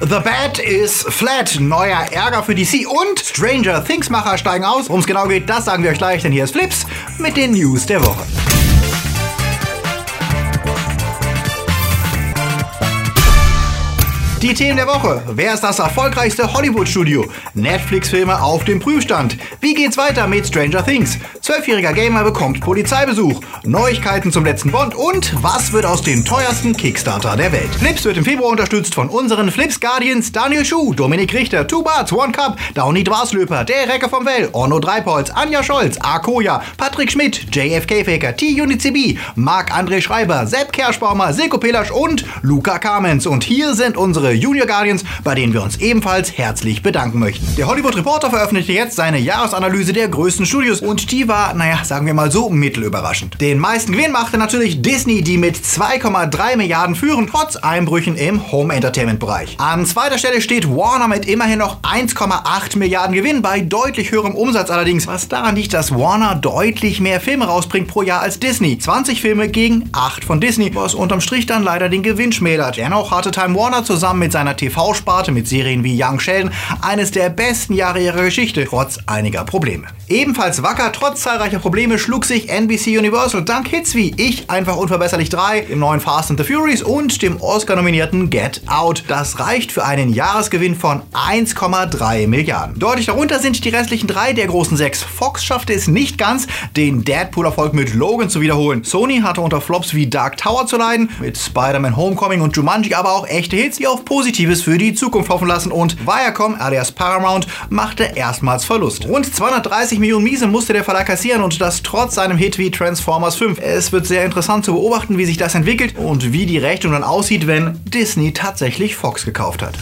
The Bat is Flat, neuer Ärger für DC und Stranger Things Macher steigen aus. Worum es genau geht, das sagen wir euch gleich, denn hier ist Flips mit den News der Woche. Die Themen der Woche. Wer ist das erfolgreichste Hollywood-Studio? Netflix-Filme auf dem Prüfstand. Wie geht's weiter mit Stranger Things? Zwölfjähriger Gamer bekommt Polizeibesuch. Neuigkeiten zum letzten Bond und was wird aus dem teuersten Kickstarter der Welt? Flips wird im Februar unterstützt von unseren Flips Guardians Daniel Schuh, Dominik Richter, Two Barts, One Cup, Downey Dwaslöper, der Recke vom Well, Orno Dreipolz, Anja Scholz, Akoya, Patrick Schmidt, JFK Faker, T-Unity Marc André Schreiber, Sepp Kerschbaumer, Silko Pelasch und Luca Kamens. Und hier sind unsere unsere Junior Guardians, bei denen wir uns ebenfalls herzlich bedanken möchten. Der Hollywood Reporter veröffentlichte jetzt seine Jahresanalyse der größten Studios und die war, naja, sagen wir mal so, mittelüberraschend. Den meisten Gewinn machte natürlich Disney, die mit 2,3 Milliarden führen, trotz Einbrüchen im Home Entertainment Bereich. An zweiter Stelle steht Warner mit immerhin noch 1,8 Milliarden Gewinn, bei deutlich höherem Umsatz allerdings, was daran liegt, dass Warner deutlich mehr Filme rausbringt pro Jahr als Disney. 20 Filme gegen 8 von Disney, was unterm Strich dann leider den Gewinn schmälert. Dennoch hatte Time Warner zusammen zusammen mit seiner TV-Sparte mit Serien wie Young Sheldon eines der besten Jahre ihrer Geschichte, trotz einiger Probleme. Ebenfalls wacker, trotz zahlreicher Probleme, schlug sich NBC Universal dank Hits wie Ich einfach unverbesserlich 3, dem neuen Fast and the Furious und dem Oscar-nominierten Get Out. Das reicht für einen Jahresgewinn von 1,3 Milliarden. Deutlich darunter sind die restlichen drei der großen sechs. Fox schaffte es nicht ganz, den Deadpool-Erfolg mit Logan zu wiederholen. Sony hatte unter Flops wie Dark Tower zu leiden, mit Spider-Man Homecoming und Jumanji aber auch echte Hits, die auf Positives für die Zukunft hoffen lassen und Viacom alias Paramount machte erstmals Verlust. Rund 230 Millionen Miese musste der Verlag kassieren und das trotz seinem Hit wie Transformers 5. Es wird sehr interessant zu beobachten, wie sich das entwickelt und wie die Rechnung dann aussieht, wenn Disney tatsächlich Fox gekauft hat.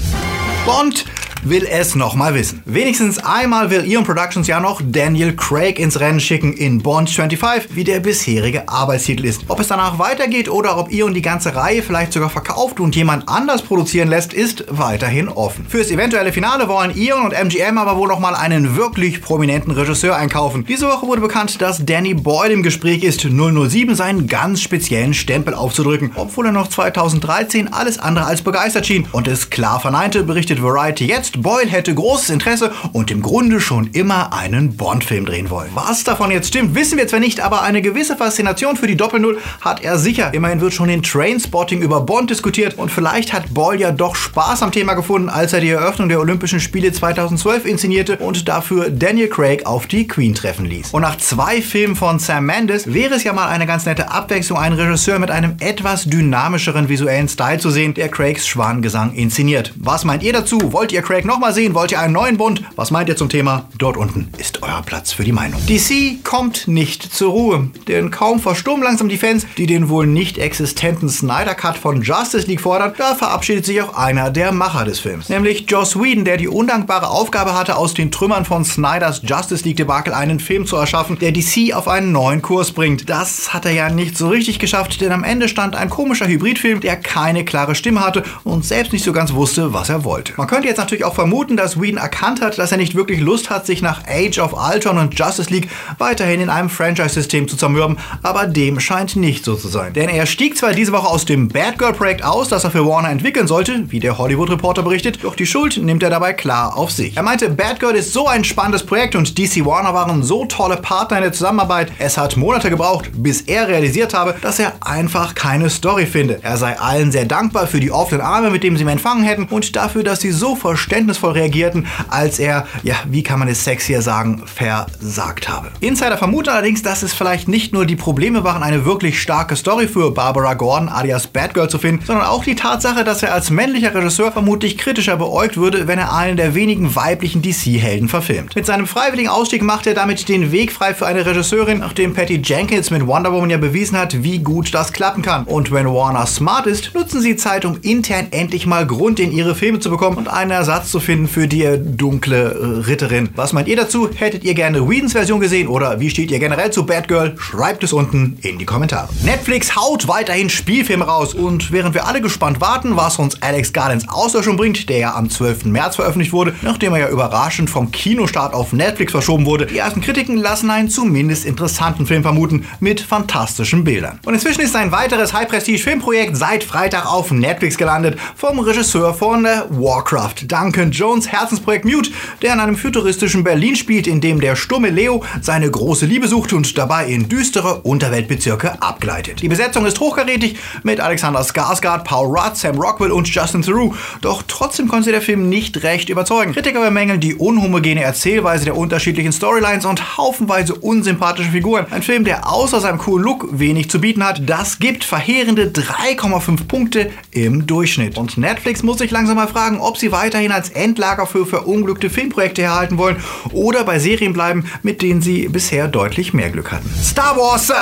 Bond will es nochmal wissen. Wenigstens einmal will Eon Productions ja noch Daniel Craig ins Rennen schicken in Bond 25, wie der bisherige Arbeitstitel ist. Ob es danach weitergeht oder ob Eon die ganze Reihe vielleicht sogar verkauft und jemand anders produzieren lässt, ist weiterhin offen. Fürs eventuelle Finale wollen Eon und MGM aber wohl nochmal einen wirklich prominenten Regisseur einkaufen. Diese Woche wurde bekannt, dass Danny Boyle im Gespräch ist, 007 seinen ganz speziellen Stempel aufzudrücken, obwohl er noch 2013 alles andere als begeistert schien und es klar verneinte, berichtet Variety jetzt, Boyle hätte großes Interesse und im Grunde schon immer einen Bond-Film drehen wollen. Was davon jetzt stimmt, wissen wir zwar nicht, aber eine gewisse Faszination für die Doppel-Null hat er sicher. Immerhin wird schon in Trainspotting über Bond diskutiert und vielleicht hat Boyle ja doch Spaß am Thema gefunden, als er die Eröffnung der Olympischen Spiele 2012 inszenierte und dafür Daniel Craig auf die Queen treffen ließ. Und nach zwei Filmen von Sam Mendes wäre es ja mal eine ganz nette Abwechslung, einen Regisseur mit einem etwas dynamischeren visuellen Style zu sehen, der Craigs Schwanengesang inszeniert. Was meint ihr dazu? Wollt ihr Craig nochmal sehen? Wollt ihr einen neuen Bund? Was meint ihr zum Thema? Dort unten ist euer Platz für die Meinung. DC kommt nicht zur Ruhe, denn kaum verstummen langsam die Fans, die den wohl nicht existenten Snyder Cut von Justice League fordern. Da verabschiedet sich auch einer der Macher des Films, nämlich Joss Whedon, der die undankbare Aufgabe hatte, aus den Trümmern von Snyders Justice League Debakel einen Film zu erschaffen, der DC auf einen neuen Kurs bringt. Das hat er ja nicht so richtig geschafft, denn am Ende stand ein komischer Hybridfilm, der keine klare Stimme hatte und selbst nicht so ganz wusste, was er wollte. Man könnte jetzt natürlich auch vermuten, dass Whedon erkannt hat, dass er nicht wirklich Lust hat, sich nach Age of Ultron und Justice League weiterhin in einem Franchise-System zu zermürben, aber dem scheint nicht so zu sein. Denn er stieg zwar diese Woche aus dem Batgirl-Projekt aus, das er für Warner entwickeln sollte, wie der Hollywood Reporter berichtet, doch die Schuld nimmt er dabei klar auf sich. Er meinte, Batgirl ist so ein spannendes Projekt und DC Warner waren so tolle Partner in der Zusammenarbeit, es hat Monate gebraucht, bis er realisiert habe, dass er einfach keine Story finde. Er sei allen sehr dankbar für die offenen Arme, mit denen sie ihn empfangen hätten und dafür, dass sie so verständlich verständnisvoll reagierten, als er, ja, wie kann man es sexier sagen, versagt habe. Insider vermuten allerdings, dass es vielleicht nicht nur die Probleme waren, eine wirklich starke Story für Barbara Gordon alias Batgirl zu finden, sondern auch die Tatsache, dass er als männlicher Regisseur vermutlich kritischer beäugt würde, wenn er einen der wenigen weiblichen DC-Helden verfilmt. Mit seinem freiwilligen Ausstieg macht er damit den Weg frei für eine Regisseurin, nachdem Patty Jenkins mit Wonder Woman ja bewiesen hat, wie gut das klappen kann. Und wenn Warner smart ist, nutzen sie Zeit, um intern endlich mal Grund in ihre Filme zu bekommen und einen Ersatz Ersatz zu finden für die äh, dunkle äh, Ritterin. Was meint ihr dazu? Hättet ihr gerne Whedons Version gesehen oder wie steht ihr generell zu Batgirl? Schreibt es unten in die Kommentare. Netflix haut weiterhin Spielfilme raus und während wir alle gespannt warten, was uns Alex Gardens Auslöschung bringt, der ja am 12. März veröffentlicht wurde, nachdem er ja überraschend vom Kinostart auf Netflix verschoben wurde, die ersten Kritiken lassen einen zumindest interessanten Film vermuten mit fantastischen Bildern. Und inzwischen ist ein weiteres High-Prestige-Filmprojekt seit Freitag auf Netflix gelandet vom Regisseur von äh, Warcraft, Duncan Jones Herzensprojekt Mute, der in einem futuristischen Berlin spielt, in dem der stumme Leo seine große Liebe sucht und dabei in düstere Unterweltbezirke abgleitet. Die Besetzung ist hochkarätig mit Alexander Skarsgård, Paul Rudd, Sam Rockwell und Justin Theroux. Doch trotzdem konnte der Film nicht recht überzeugen. Kritiker bemängeln die unhomogene Erzählweise der unterschiedlichen Storylines und haufenweise unsympathische Figuren. Ein Film, der außer seinem coolen Look wenig zu bieten hat, das gibt verheerende 3,5 Punkte im Durchschnitt. Und Netflix muss sich langsam mal fragen, ob sie weiterhin als Endlager für verunglückte Filmprojekte erhalten wollen oder bei Serien bleiben, mit denen sie bisher deutlich mehr Glück hatten. Star Wars, äh,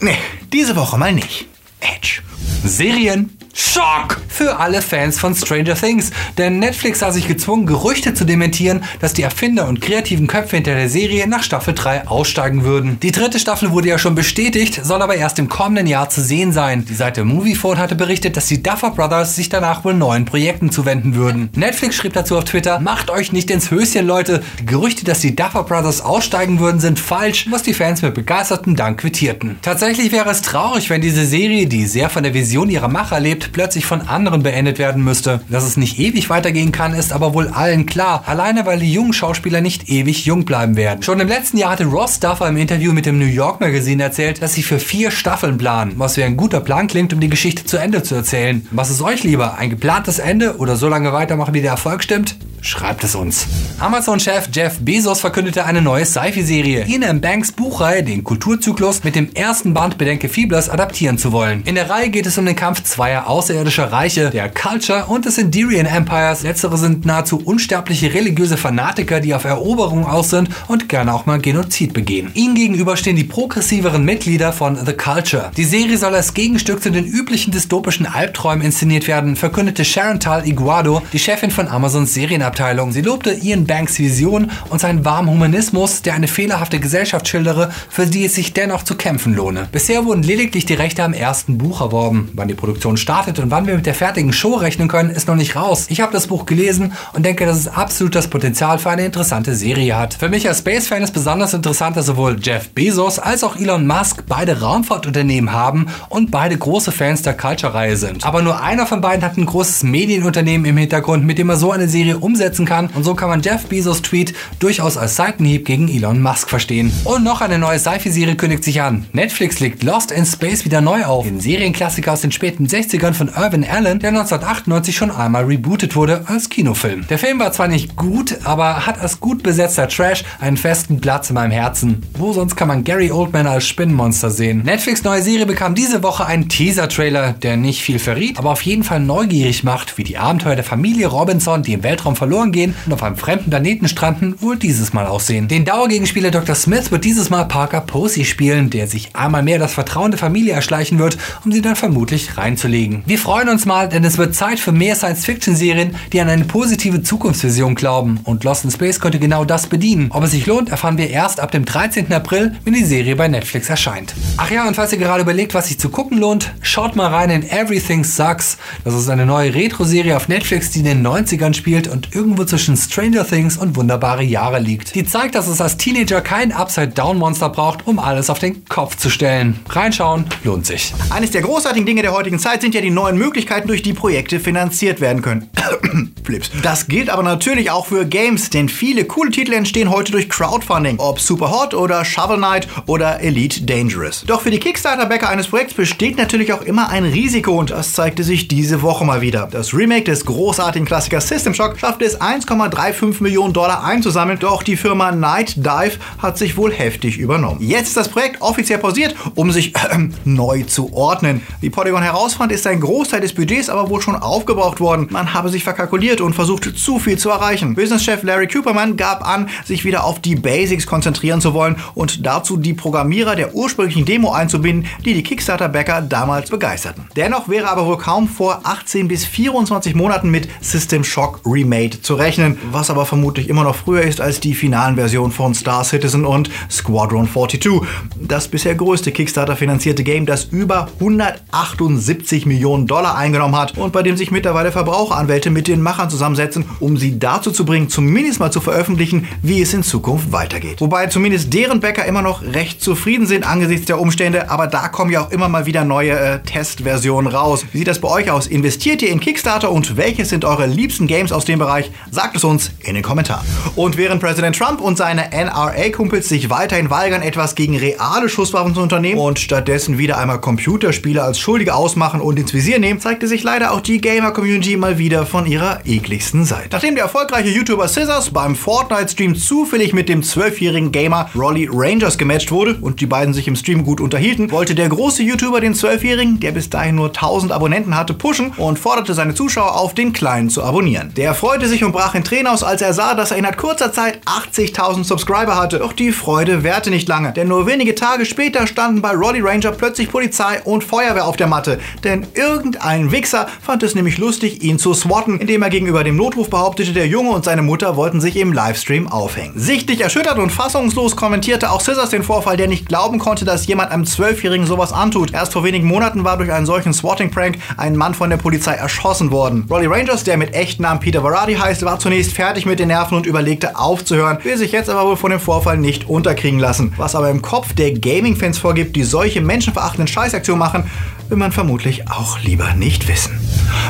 nee, diese Woche mal nicht. Edge. Serien Schock für alle Fans von Stranger Things, denn Netflix sah sich gezwungen, Gerüchte zu dementieren, dass die Erfinder und kreativen Köpfe hinter der Serie nach Staffel 3 aussteigen würden. Die dritte Staffel wurde ja schon bestätigt, soll aber erst im kommenden Jahr zu sehen sein. Die Seite Moviephone hatte berichtet, dass die Duffer Brothers sich danach wohl neuen Projekten zuwenden würden. Netflix schrieb dazu auf Twitter, macht euch nicht ins Höschen, Leute. Die Gerüchte, dass die Duffer Brothers aussteigen würden, sind falsch, was die Fans mit begeistertem Dank quittierten. Tatsächlich wäre es traurig, wenn diese Serie, die sehr von der Vision ihrer Macher lebt, plötzlich von anderen beendet werden müsste. Dass es nicht ewig weitergehen kann, ist aber wohl allen klar. Alleine weil die jungen Schauspieler nicht ewig jung bleiben werden. Schon im letzten Jahr hatte Ross Duffer im Interview mit dem New York Magazine erzählt, dass sie für vier Staffeln planen, was wie ein guter Plan klingt, um die Geschichte zu Ende zu erzählen. Was ist euch lieber? Ein geplantes Ende oder so lange weitermachen, wie der Erfolg stimmt? Schreibt es uns. Amazon-Chef Jeff Bezos verkündete eine neue Sci-Fi-Serie. Ian M. Banks Buchreihe, den Kulturzyklus, mit dem ersten Band Bedenke Fieblers adaptieren zu wollen. In der Reihe geht es um den Kampf zweier außerirdischer Reiche, der Culture und des Endirian Empires. Letztere sind nahezu unsterbliche religiöse Fanatiker, die auf Eroberung aus sind und gerne auch mal Genozid begehen. Ihnen gegenüber stehen die progressiveren Mitglieder von The Culture. Die Serie soll als Gegenstück zu den üblichen dystopischen Albträumen inszeniert werden, verkündete Sharon Tal Iguado, die Chefin von Amazons Serienabteilung Abteilung. Sie lobte Ian Banks Vision und seinen warmen Humanismus, der eine fehlerhafte Gesellschaft schildere, für die es sich dennoch zu kämpfen lohne. Bisher wurden lediglich die Rechte am ersten Buch erworben. Wann die Produktion startet und wann wir mit der fertigen Show rechnen können, ist noch nicht raus. Ich habe das Buch gelesen und denke, dass es absolut das Potenzial für eine interessante Serie hat. Für mich als Space-Fan ist besonders interessant, dass sowohl Jeff Bezos als auch Elon Musk beide Raumfahrtunternehmen haben und beide große Fans der Culture-Reihe sind. Aber nur einer von beiden hat ein großes Medienunternehmen im Hintergrund, mit dem er so eine Serie umsetzt umsetzen kann und so kann man Jeff Bezos Tweet durchaus als Seitenhieb gegen Elon Musk verstehen. Und noch eine neue Sci-Fi-Serie kündigt sich an. Netflix legt Lost in Space wieder neu auf. Den Serienklassiker aus den späten 60ern von Irvin Allen, der 1998 schon einmal rebootet wurde als Kinofilm. Der Film war zwar nicht gut, aber hat als gut besetzter Trash einen festen Platz in meinem Herzen. Wo sonst kann man Gary Oldman als Spinnenmonster sehen? Netflix neue Serie bekam diese Woche einen Teaser-Trailer, der nicht viel verriet, aber auf jeden Fall neugierig macht, wie die Abenteuer der Familie Robinson, die im Weltraum verloren verloren gehen und auf einem fremden Planeten stranden, wohl dieses Mal aussehen. Den Dauergegenspieler Dr. Smith wird dieses Mal Parker Posey spielen, der sich einmal mehr das Vertrauen der Familie erschleichen wird, um sie dann vermutlich reinzulegen. Wir freuen uns mal, denn es wird Zeit für mehr Science-Fiction-Serien, die an eine positive Zukunftsvision glauben. Und Lost in Space könnte genau das bedienen. Ob es sich lohnt, erfahren wir erst ab dem 13. April, wenn die Serie bei Netflix erscheint. Ach ja, und falls ihr gerade überlegt, was sich zu gucken lohnt, schaut mal rein in Everything Sucks. Das ist eine neue Retro-Serie auf Netflix, die in den 90ern spielt und irgendwo zwischen Stranger Things und Wunderbare Jahre liegt. Die zeigt, dass es als Teenager kein Upside-Down-Monster braucht, um alles auf den Kopf zu stellen. Reinschauen lohnt sich. Eines der großartigen Dinge der heutigen Zeit sind ja die neuen Möglichkeiten, durch die Projekte finanziert werden können. Flips. Das gilt aber natürlich auch für Games, denn viele coole Titel entstehen heute durch Crowdfunding, ob Superhot oder Shovel Knight oder Elite Dangerous. Doch für die Kickstarter-Bäcker eines Projekts besteht natürlich auch immer ein Risiko und das zeigte sich diese Woche mal wieder. Das Remake des großartigen Klassikers System Shock schaffte es 1,35 Millionen Dollar einzusammeln, doch die Firma Night Dive hat sich wohl heftig übernommen. Jetzt ist das Projekt offiziell pausiert, um sich äh, neu zu ordnen. Wie Polygon herausfand, ist ein Großteil des Budgets aber wohl schon aufgebraucht worden. Man habe sich verkalkuliert und versucht zu viel zu erreichen. Businesschef Larry Cooperman gab an, sich wieder auf die Basics konzentrieren zu wollen und dazu die Programmierer der ursprünglichen Demo einzubinden, die die Kickstarter-Backer damals begeisterten. Dennoch wäre aber wohl kaum vor 18 bis 24 Monaten mit System Shock Remade zu rechnen, was aber vermutlich immer noch früher ist als die finalen Versionen von Star Citizen und Squadron 42. Das bisher größte Kickstarter-finanzierte Game, das über 178 Millionen Dollar eingenommen hat und bei dem sich mittlerweile Verbraucheranwälte mit den Machern zusammensetzen, um sie dazu zu bringen, zumindest mal zu veröffentlichen, wie es in Zukunft weitergeht. Wobei zumindest deren Bäcker immer noch recht zufrieden sind angesichts der Umstände, aber da kommen ja auch immer mal wieder neue äh, Testversionen raus. Wie sieht das bei euch aus? Investiert ihr in Kickstarter und welches sind eure liebsten Games aus dem Bereich? Sagt es uns in den Kommentaren. Und während Präsident Trump und seine NRA-Kumpels sich weiterhin weigern, etwas gegen reale Schusswaffen zu unternehmen und stattdessen wieder einmal Computerspiele als Schuldige ausmachen und ins Visier nehmen, zeigte sich leider auch die Gamer-Community mal wieder von ihrer ekligsten Seite. Nachdem der erfolgreiche YouTuber Scissors beim Fortnite-Stream zufällig mit dem zwölfjährigen Gamer Rolly Rangers gematcht wurde und die beiden sich im Stream gut unterhielten, wollte der große YouTuber den zwölfjährigen, der bis dahin nur 1000 Abonnenten hatte, pushen und forderte seine Zuschauer auf, den Kleinen zu abonnieren. Der freute sich und brach in Tränen aus, als er sah, dass er innerhalb kurzer Zeit 80.000 Subscriber hatte. Doch die Freude währte nicht lange, denn nur wenige Tage später standen bei Rolly Ranger plötzlich Polizei und Feuerwehr auf der Matte. Denn irgendein Wichser fand es nämlich lustig, ihn zu swatten, indem er gegenüber dem Notruf behauptete, der Junge und seine Mutter wollten sich im Livestream aufhängen. Sichtlich erschüttert und fassungslos kommentierte auch Scissors den Vorfall, der nicht glauben konnte, dass jemand einem Zwölfjährigen sowas antut. Erst vor wenigen Monaten war durch einen solchen Swatting-Prank ein Mann von der Polizei erschossen worden. Rolly Rangers, der mit echten Namen Peter Varadi heißt, war zunächst fertig mit den Nerven und überlegte aufzuhören, will sich jetzt aber wohl von dem Vorfall nicht unterkriegen lassen. Was aber im Kopf der Gaming-Fans vorgibt, die solche menschenverachtenden Scheißaktionen machen, will man vermutlich auch lieber nicht wissen.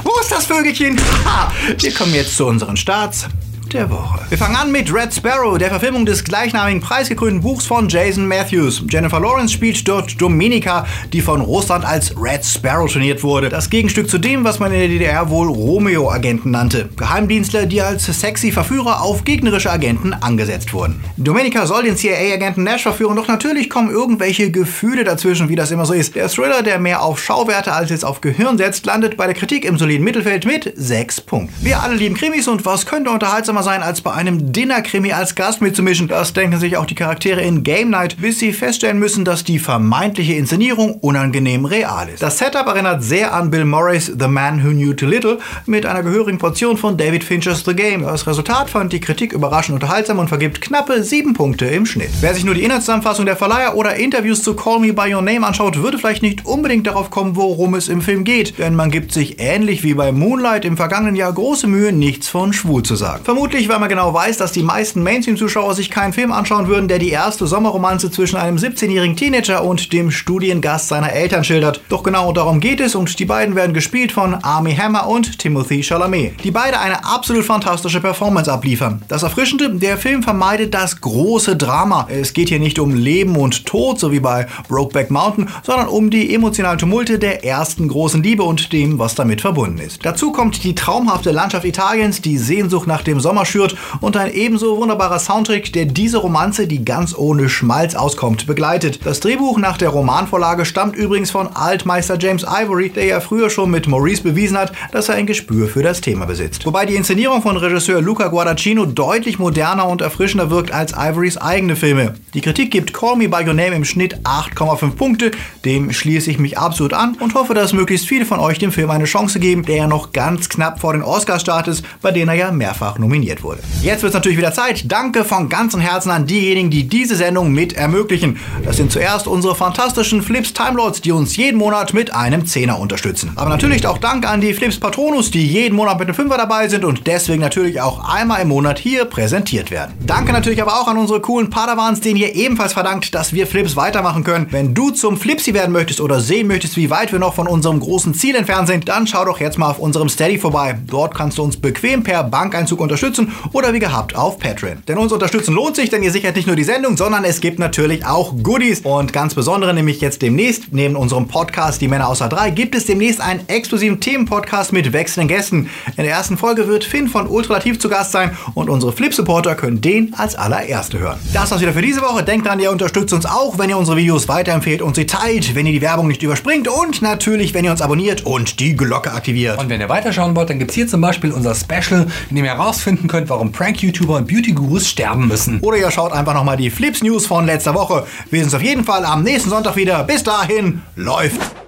Wo ist das Vögelchen? Ha! Wir kommen jetzt zu unseren Starts der Woche. Wir fangen an mit Red Sparrow, der Verfilmung des gleichnamigen preisgekrönten Buchs von Jason Matthews. Jennifer Lawrence spielt dort Dominika, die von Russland als Red Sparrow trainiert wurde. Das Gegenstück zu dem, was man in der DDR wohl Romeo-Agenten nannte. Geheimdienstler, die als sexy Verführer auf gegnerische Agenten angesetzt wurden. Dominika soll den CIA-Agenten Nash verführen, doch natürlich kommen irgendwelche Gefühle dazwischen, wie das immer so ist. Der Thriller, der mehr auf Schauwerte als jetzt auf Gehirn setzt, landet bei der Kritik im soliden Mittelfeld mit 6 Punkten. Wir alle lieben Krimis und was könnte unterhaltsamer sein, als bei einem Dinner-Krimi als Gast mitzumischen. Das denken sich auch die Charaktere in Game Night, bis sie feststellen müssen, dass die vermeintliche Inszenierung unangenehm real ist. Das Setup erinnert sehr an Bill Murrays The Man Who Knew Too Little mit einer gehörigen Portion von David Finchers The Game. Das Resultat fand die Kritik überraschend unterhaltsam und vergibt knappe 7 Punkte im Schnitt. Wer sich nur die Inhaltszusammenfassung der Verleiher oder Interviews zu Call Me By Your Name anschaut, würde vielleicht nicht unbedingt darauf kommen, worum es im Film geht, denn man gibt sich ähnlich wie bei Moonlight im vergangenen Jahr große Mühe, nichts von schwul zu sagen. Vermutlich Natürlich, weil man genau weiß, dass die meisten Mainstream-Zuschauer sich keinen Film anschauen würden, der die erste Sommerromanze zwischen einem 17-jährigen Teenager und dem Studiengast seiner Eltern schildert. Doch genau darum geht es und die beiden werden gespielt von Armie Hammer und Timothy Chalamet, die beide eine absolut fantastische Performance abliefern. Das Erfrischende, der Film vermeidet das große Drama. Es geht hier nicht um Leben und Tod, so wie bei Brokeback Mountain, sondern um die emotionalen Tumulte der ersten großen Liebe und dem, was damit verbunden ist. Dazu kommt die traumhafte Landschaft Italiens, die Sehnsucht nach dem Sommer schürt und ein ebenso wunderbarer Soundtrack, der diese Romanze, die ganz ohne Schmalz auskommt, begleitet. Das Drehbuch nach der Romanvorlage stammt übrigens von Altmeister James Ivory, der ja früher schon mit Maurice bewiesen hat, dass er ein Gespür für das Thema besitzt. Wobei die Inszenierung von Regisseur Luca Guadagnino deutlich moderner und erfrischender wirkt als Ivorys eigene Filme. Die Kritik gibt Call Me By Your Name im Schnitt 8,5 Punkte, dem schließe ich mich absolut an und hoffe, dass möglichst viele von euch dem Film eine Chance geben, der ja noch ganz knapp vor den Oscar-Start ist, bei denen er ja mehrfach nominiert wurde. Jetzt wird es natürlich wieder Zeit. Danke von ganzem Herzen an diejenigen, die diese Sendung mit ermöglichen. Das sind zuerst unsere fantastischen Flips Timelords, die uns jeden Monat mit einem Zehner unterstützen. Aber natürlich auch Dank an die Flips Patronus, die jeden Monat mit einem Fünfer dabei sind und deswegen natürlich auch einmal im Monat hier präsentiert werden. Danke natürlich aber auch an unsere coolen Padawans, denen ihr ebenfalls verdankt, dass wir Flips weitermachen können. Wenn du zum Flipsy werden möchtest oder sehen möchtest, wie weit wir noch von unserem großen Ziel entfernt sind, dann schau doch jetzt mal auf unserem Steady vorbei. Dort kannst du uns bequem per Bankeinzug unterstützen oder wie gehabt auf Patreon. Denn uns unterstützen lohnt sich, denn ihr sichert nicht nur die Sendung, sondern es gibt natürlich auch Goodies. Und ganz besondere nämlich jetzt demnächst, neben unserem Podcast Die Männer außer drei, gibt es demnächst einen exklusiven Themenpodcast mit wechselnden Gästen. In der ersten Folge wird Finn von Ultralativ zu Gast sein und unsere Flip-Supporter können den als allererste hören. Das war's wieder für diese Woche. Denkt dran, ihr unterstützt uns auch, wenn ihr unsere Videos weiterempfehlt und sie teilt, wenn ihr die Werbung nicht überspringt und natürlich, wenn ihr uns abonniert und die Glocke aktiviert. Und wenn ihr weiterschauen wollt, dann gibt es hier zum Beispiel unser Special, in dem ihr herausfinden könnt, warum Prank-YouTuber und Beauty-Gurus sterben müssen. Oder ihr schaut einfach nochmal die Flips News von letzter Woche. Wir sehen uns auf jeden Fall am nächsten Sonntag wieder. Bis dahin, läuft!